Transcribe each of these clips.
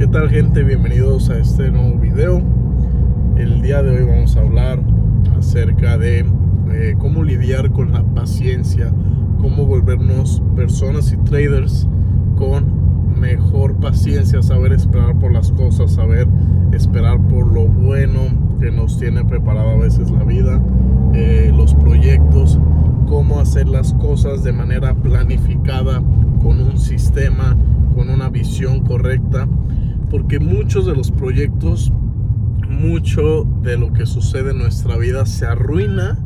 ¿Qué tal gente? Bienvenidos a este nuevo video. El día de hoy vamos a hablar acerca de eh, cómo lidiar con la paciencia, cómo volvernos personas y traders con mejor paciencia, saber esperar por las cosas, saber esperar por lo bueno que nos tiene preparado a veces la vida, eh, los proyectos, cómo hacer las cosas de manera planificada, con un sistema, con una visión correcta, porque muchos de los proyectos, mucho de lo que sucede en nuestra vida se arruina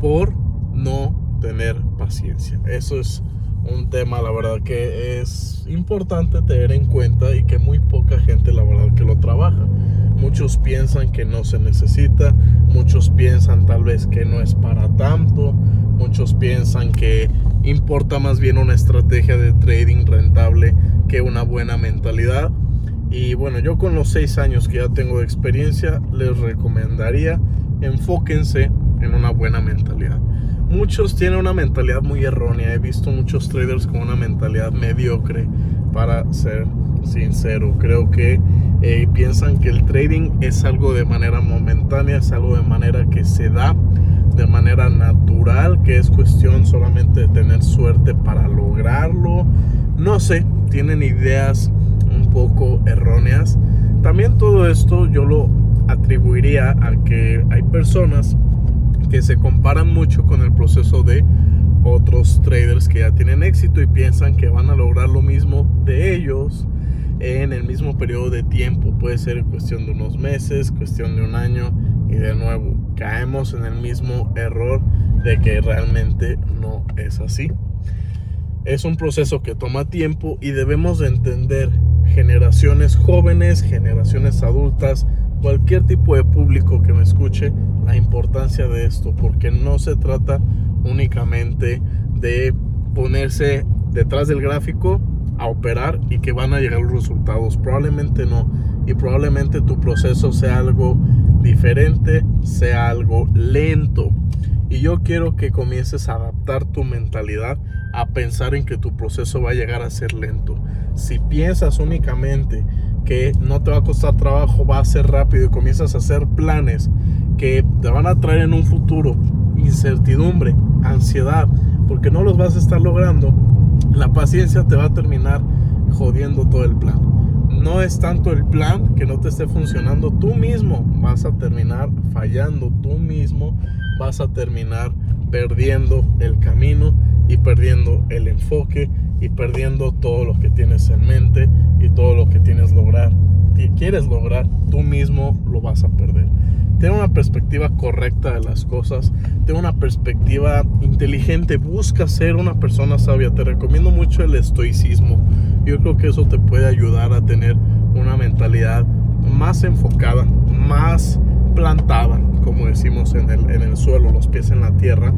por no tener paciencia. Eso es un tema, la verdad, que es importante tener en cuenta y que muy poca gente, la verdad, que lo trabaja. Muchos piensan que no se necesita, muchos piensan tal vez que no es para tanto, muchos piensan que importa más bien una estrategia de trading rentable que una buena mentalidad. Y bueno, yo con los seis años que ya tengo de experiencia, les recomendaría enfóquense en una buena mentalidad. Muchos tienen una mentalidad muy errónea. He visto muchos traders con una mentalidad mediocre, para ser sincero. Creo que eh, piensan que el trading es algo de manera momentánea, es algo de manera que se da de manera natural, que es cuestión solamente de tener suerte para lograrlo. No sé, tienen ideas un poco erróneas. También todo esto yo lo atribuiría a que hay personas que se comparan mucho con el proceso de otros traders que ya tienen éxito y piensan que van a lograr lo mismo de ellos en el mismo periodo de tiempo. Puede ser cuestión de unos meses, cuestión de un año y de nuevo caemos en el mismo error de que realmente no es así. Es un proceso que toma tiempo y debemos de entender generaciones jóvenes, generaciones adultas, cualquier tipo de público que me escuche la importancia de esto, porque no se trata únicamente de ponerse detrás del gráfico a operar y que van a llegar los resultados. Probablemente no. Y probablemente tu proceso sea algo diferente, sea algo lento. Y yo quiero que comiences a adaptar tu mentalidad a pensar en que tu proceso va a llegar a ser lento. Si piensas únicamente que no te va a costar trabajo, va a ser rápido y comienzas a hacer planes que te van a traer en un futuro incertidumbre, ansiedad, porque no los vas a estar logrando, la paciencia te va a terminar jodiendo todo el plan. No es tanto el plan que no te esté funcionando, tú mismo vas a terminar fallando, tú mismo vas a terminar perdiendo el camino y perdiendo el enfoque y perdiendo todo lo que tienes en mente y todo lo que tienes lograr, que quieres lograr, tú mismo lo vas a perder. Ten una perspectiva correcta de las cosas, ten una perspectiva inteligente, busca ser una persona sabia. Te recomiendo mucho el estoicismo. Yo creo que eso te puede ayudar a tener una mentalidad más enfocada, más plantada, como decimos en el, en el suelo, los pies en la tierra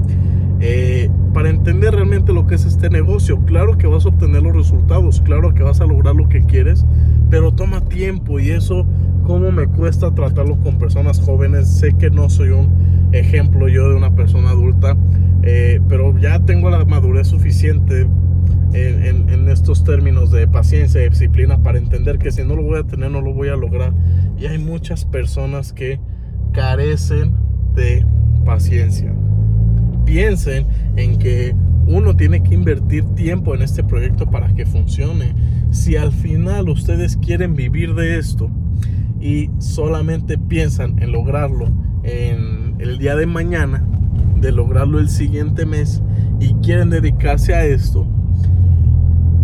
eh, para entender realmente lo que es este negocio. Claro que vas a obtener los resultados, claro que vas a lograr lo que quieres, pero toma tiempo y eso, como me cuesta tratarlo con personas jóvenes, sé que no soy un ejemplo yo de una persona adulta, eh, pero ya tengo la madurez suficiente en, en, estos términos de paciencia y disciplina para entender que si no lo voy a tener, no lo voy a lograr. Y hay muchas personas que carecen de paciencia piensen en que uno tiene que invertir tiempo en este proyecto para que funcione. Si al final ustedes quieren vivir de esto y solamente piensan en lograrlo en el día de mañana, de lograrlo el siguiente mes y quieren dedicarse a esto,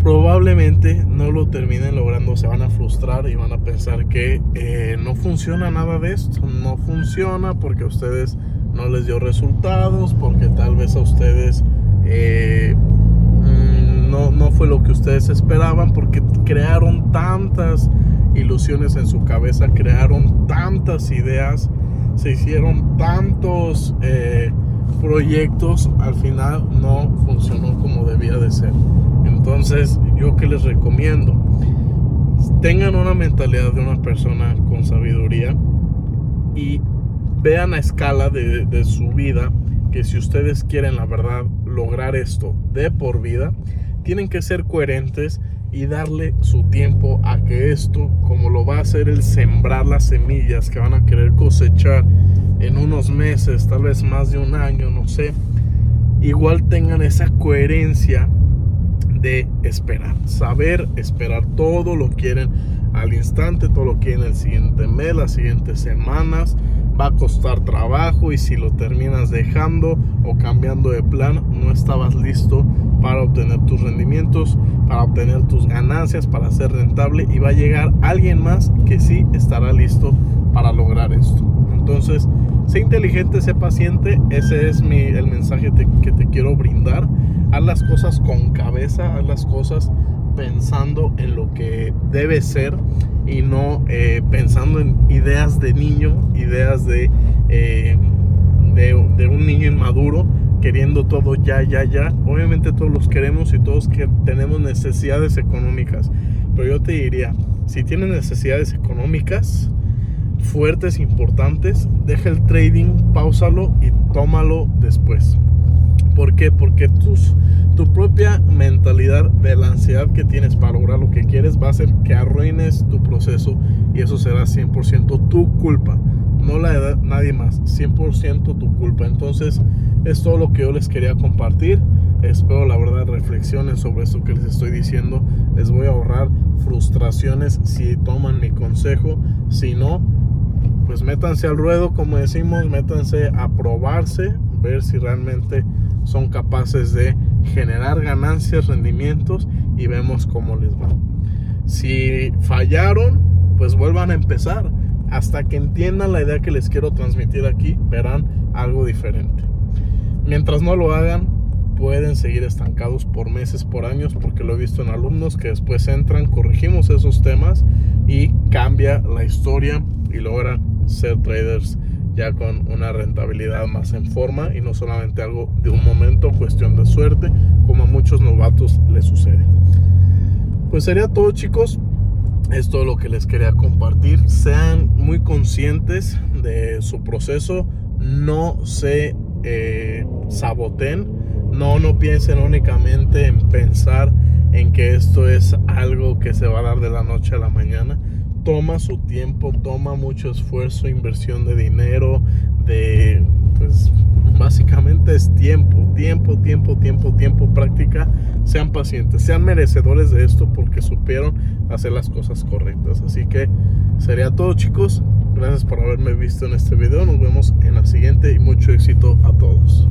probablemente no lo terminen logrando, se van a frustrar y van a pensar que eh, no funciona nada de esto, no funciona porque ustedes no les dio resultados, porque tal vez a ustedes eh, mm, no, no fue lo que ustedes esperaban, porque crearon tantas ilusiones en su cabeza, crearon tantas ideas, se hicieron tantos eh, proyectos, al final no funcionó como debía de ser. Entonces, yo que les recomiendo, tengan una mentalidad de una persona con sabiduría y vean a escala de, su vida que si ustedes quieren la verdad lograr esto de por vida, tienen que ser coherentes y darle su tiempo a que esto, como lo va a hacer el sembrar las semillas que van a querer cosechar en unos meses, tal vez más de un año, no sé, igual tengan esa coherencia de esperar, saber esperar, todo lo quieren al instante, todo lo quieren el siguiente mes, las siguientes semanas, va a costar trabajo y si lo terminas dejando o cambiando de plan, no estabas listo para obtener tus rendimientos, para obtener tus ganancias, para ser rentable y va a llegar alguien más que sí estará listo para lograr esto. Entonces, sé inteligente, sé paciente, ese es mi, el mensaje que te quiero brindar. Haz las cosas con cabeza, haz las cosas pensando en lo que debe ser y no eh, pensando en ideas de niño, ideas de, eh, de, de, un niño inmaduro queriendo todo ya, ya, ya. Obviamente todos los queremos y todos que tenemos necesidades económicas. Pero yo te diría, si tienes necesidades económicas fuertes, importantes, deja el trading, pausalo y tómalo después. ¿Por qué? Porque tus, tu propia mentalidad de la ansiedad que tienes para lograr lo que quieres va a hacer que arruines tu proceso y eso será 100% tu culpa, no la de nadie más, 100% tu culpa. Entonces es todo lo que yo les quería compartir. Espero la verdad reflexionen sobre esto que les estoy diciendo. Les voy a ahorrar frustraciones si toman mi consejo. Si no, pues métanse al ruedo, como decimos, métanse a probarse, ver si realmente son capaces de generar ganancias, rendimientos y vemos cómo les va. Si fallaron, pues vuelvan a empezar. Hasta que entiendan la idea que les quiero transmitir aquí, verán algo diferente. Mientras no lo hagan, pueden seguir estancados por meses, por años, porque lo he visto en alumnos que después entran, corregimos esos temas y cambia la historia y logran ser traders ya con una rentabilidad más en forma y no solamente algo de un momento, cuestión de suerte, como a muchos novatos les sucede. Pues sería todo chicos, es todo lo que les quería compartir. Sean muy conscientes de su proceso, no se eh, saboten, no, no piensen únicamente en pensar en que esto es algo que se va a dar de la noche a la mañana toma su tiempo, toma mucho esfuerzo, inversión de dinero, de pues básicamente es tiempo, tiempo, tiempo, tiempo, tiempo, práctica. Sean pacientes, sean merecedores de esto porque supieron hacer las cosas correctas. Así que sería todo chicos. Gracias por haberme visto en este video. Nos vemos en la siguiente y mucho éxito a todos.